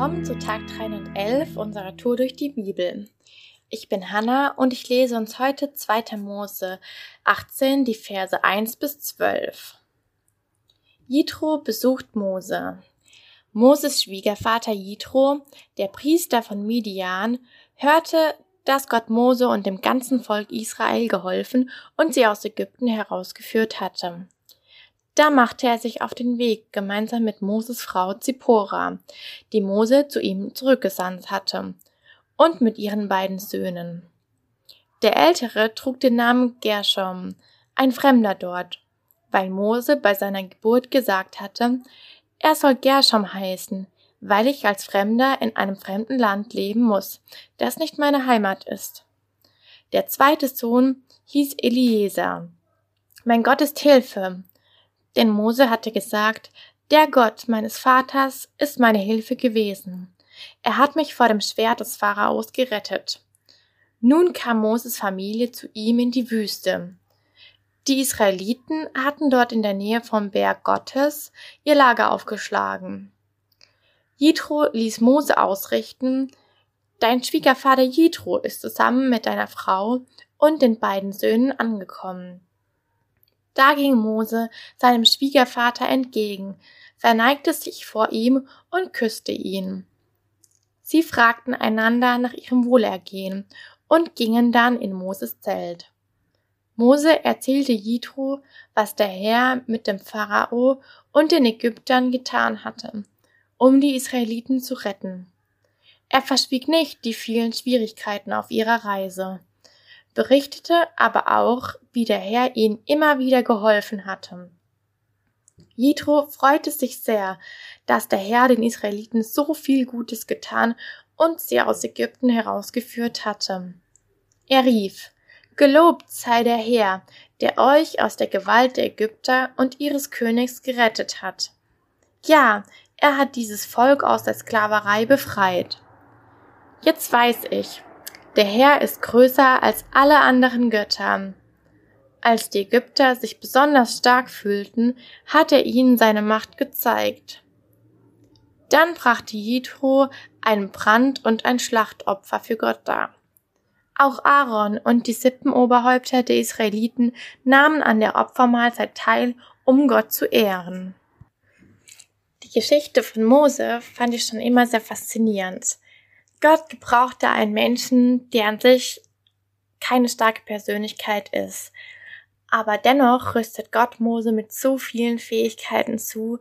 Willkommen zu Tag 311 unserer Tour durch die Bibel. Ich bin Hanna und ich lese uns heute 2. Mose 18, die Verse 1 bis 12. Jitro besucht Mose. Moses Schwiegervater Jitro, der Priester von Midian, hörte, dass Gott Mose und dem ganzen Volk Israel geholfen und sie aus Ägypten herausgeführt hatte. Da machte er sich auf den Weg gemeinsam mit Moses Frau Zippora, die Mose zu ihm zurückgesandt hatte, und mit ihren beiden Söhnen. Der ältere trug den Namen Gershom, ein Fremder dort, weil Mose bei seiner Geburt gesagt hatte, er soll Gershom heißen, weil ich als Fremder in einem fremden Land leben muss, das nicht meine Heimat ist. Der zweite Sohn hieß Eliezer. Mein Gott ist Hilfe, denn Mose hatte gesagt, der Gott meines Vaters ist meine Hilfe gewesen. Er hat mich vor dem Schwert des Pharaos gerettet. Nun kam Moses Familie zu ihm in die Wüste. Die Israeliten hatten dort in der Nähe vom Berg Gottes ihr Lager aufgeschlagen. Jitro ließ Mose ausrichten, Dein Schwiegervater Jitro ist zusammen mit deiner Frau und den beiden Söhnen angekommen. Da ging Mose seinem Schwiegervater entgegen, verneigte sich vor ihm und küsste ihn. Sie fragten einander nach ihrem Wohlergehen und gingen dann in Moses Zelt. Mose erzählte Jitro, was der Herr mit dem Pharao und den Ägyptern getan hatte, um die Israeliten zu retten. Er verschwieg nicht die vielen Schwierigkeiten auf ihrer Reise berichtete aber auch, wie der Herr ihnen immer wieder geholfen hatte. Jethro freute sich sehr, dass der Herr den Israeliten so viel Gutes getan und sie aus Ägypten herausgeführt hatte. Er rief, Gelobt sei der Herr, der euch aus der Gewalt der Ägypter und ihres Königs gerettet hat. Ja, er hat dieses Volk aus der Sklaverei befreit. Jetzt weiß ich, der Herr ist größer als alle anderen Götter. Als die Ägypter sich besonders stark fühlten, hat er ihnen seine Macht gezeigt. Dann brachte Jitro einen Brand- und ein Schlachtopfer für Gott dar. Auch Aaron und die Sippenoberhäupter der Israeliten nahmen an der Opfermahlzeit teil, um Gott zu ehren. Die Geschichte von Mose fand ich schon immer sehr faszinierend. Gott gebrauchte einen Menschen, der an sich keine starke Persönlichkeit ist. Aber dennoch rüstet Gott Mose mit so vielen Fähigkeiten zu,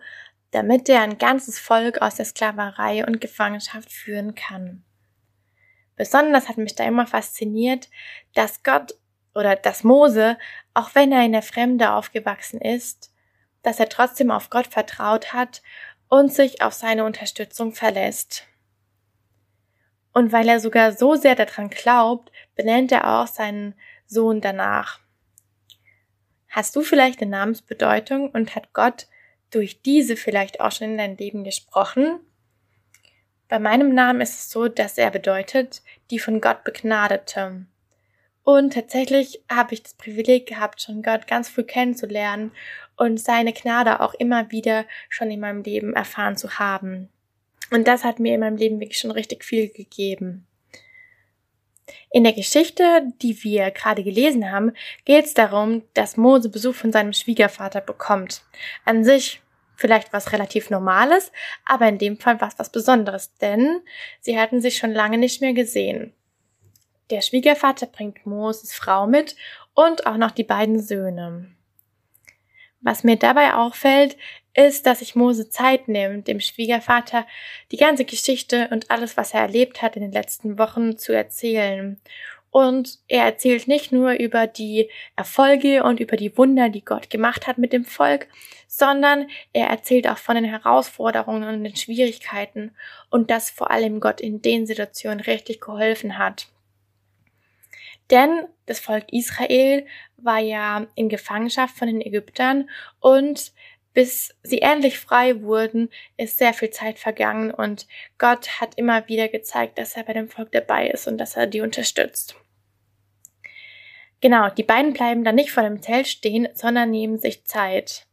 damit er ein ganzes Volk aus der Sklaverei und Gefangenschaft führen kann. Besonders hat mich da immer fasziniert, dass Gott oder dass Mose, auch wenn er in der Fremde aufgewachsen ist, dass er trotzdem auf Gott vertraut hat und sich auf seine Unterstützung verlässt. Und weil er sogar so sehr daran glaubt, benennt er auch seinen Sohn danach. Hast du vielleicht eine Namensbedeutung und hat Gott durch diese vielleicht auch schon in dein Leben gesprochen? Bei meinem Namen ist es so, dass er bedeutet, die von Gott begnadete. Und tatsächlich habe ich das Privileg gehabt, schon Gott ganz früh kennenzulernen und seine Gnade auch immer wieder schon in meinem Leben erfahren zu haben. Und das hat mir in meinem Leben wirklich schon richtig viel gegeben. In der Geschichte, die wir gerade gelesen haben, geht es darum, dass Mose Besuch von seinem Schwiegervater bekommt. An sich vielleicht was relativ Normales, aber in dem Fall was was Besonderes, denn sie hatten sich schon lange nicht mehr gesehen. Der Schwiegervater bringt Moses Frau mit und auch noch die beiden Söhne. Was mir dabei auffällt, ist, dass sich Mose Zeit nimmt, dem Schwiegervater die ganze Geschichte und alles, was er erlebt hat in den letzten Wochen zu erzählen. Und er erzählt nicht nur über die Erfolge und über die Wunder, die Gott gemacht hat mit dem Volk, sondern er erzählt auch von den Herausforderungen und den Schwierigkeiten und dass vor allem Gott in den Situationen richtig geholfen hat. Denn das Volk Israel war ja in Gefangenschaft von den Ägyptern und bis sie endlich frei wurden, ist sehr viel Zeit vergangen und Gott hat immer wieder gezeigt, dass er bei dem Volk dabei ist und dass er die unterstützt. Genau, die beiden bleiben dann nicht vor dem Zelt stehen, sondern nehmen sich Zeit.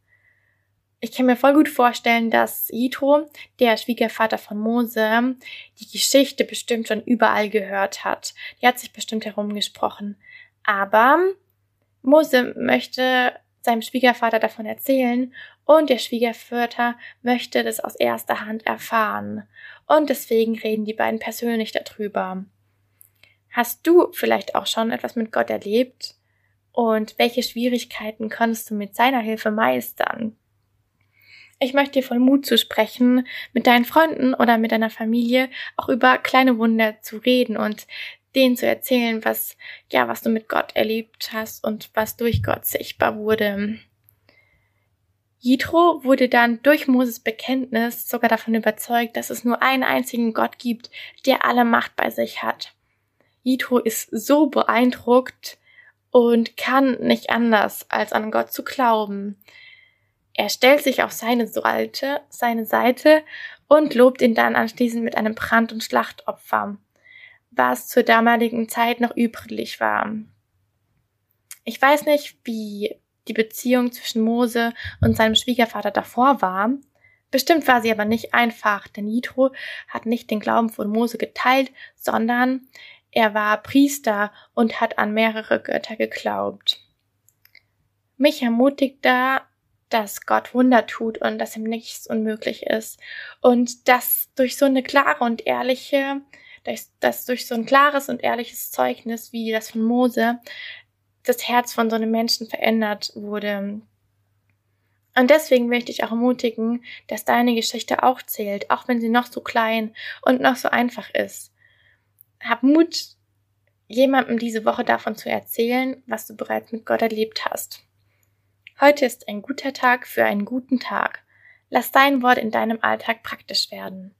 ich kann mir voll gut vorstellen, dass Jitro, der Schwiegervater von Mose, die Geschichte bestimmt schon überall gehört hat. Die hat sich bestimmt herumgesprochen. Aber Mose möchte seinem Schwiegervater davon erzählen und der Schwiegervater möchte das aus erster Hand erfahren. Und deswegen reden die beiden persönlich darüber. Hast du vielleicht auch schon etwas mit Gott erlebt? Und welche Schwierigkeiten konntest du mit seiner Hilfe meistern? Ich möchte dir voll Mut zu sprechen, mit deinen Freunden oder mit deiner Familie auch über kleine Wunder zu reden und denen zu erzählen, was, ja, was du mit Gott erlebt hast und was durch Gott sichtbar wurde. Jitro wurde dann durch Moses Bekenntnis sogar davon überzeugt, dass es nur einen einzigen Gott gibt, der alle Macht bei sich hat. Jitro ist so beeindruckt und kann nicht anders, als an Gott zu glauben. Er stellt sich auf seine Seite, seine Seite und lobt ihn dann anschließend mit einem Brand- und Schlachtopfer, was zur damaligen Zeit noch üblich war. Ich weiß nicht, wie die Beziehung zwischen Mose und seinem Schwiegervater davor war. Bestimmt war sie aber nicht einfach, denn Jitro hat nicht den Glauben von Mose geteilt, sondern er war Priester und hat an mehrere Götter geglaubt. Mich ermutigt da dass Gott Wunder tut und dass ihm nichts unmöglich ist. Und dass durch so eine klare und ehrliche, dass durch so ein klares und ehrliches Zeugnis wie das von Mose das Herz von so einem Menschen verändert wurde. Und deswegen möchte ich auch ermutigen, dass deine Geschichte auch zählt, auch wenn sie noch so klein und noch so einfach ist. Hab Mut, jemandem diese Woche davon zu erzählen, was du bereits mit Gott erlebt hast. Heute ist ein guter Tag für einen guten Tag. Lass dein Wort in deinem Alltag praktisch werden.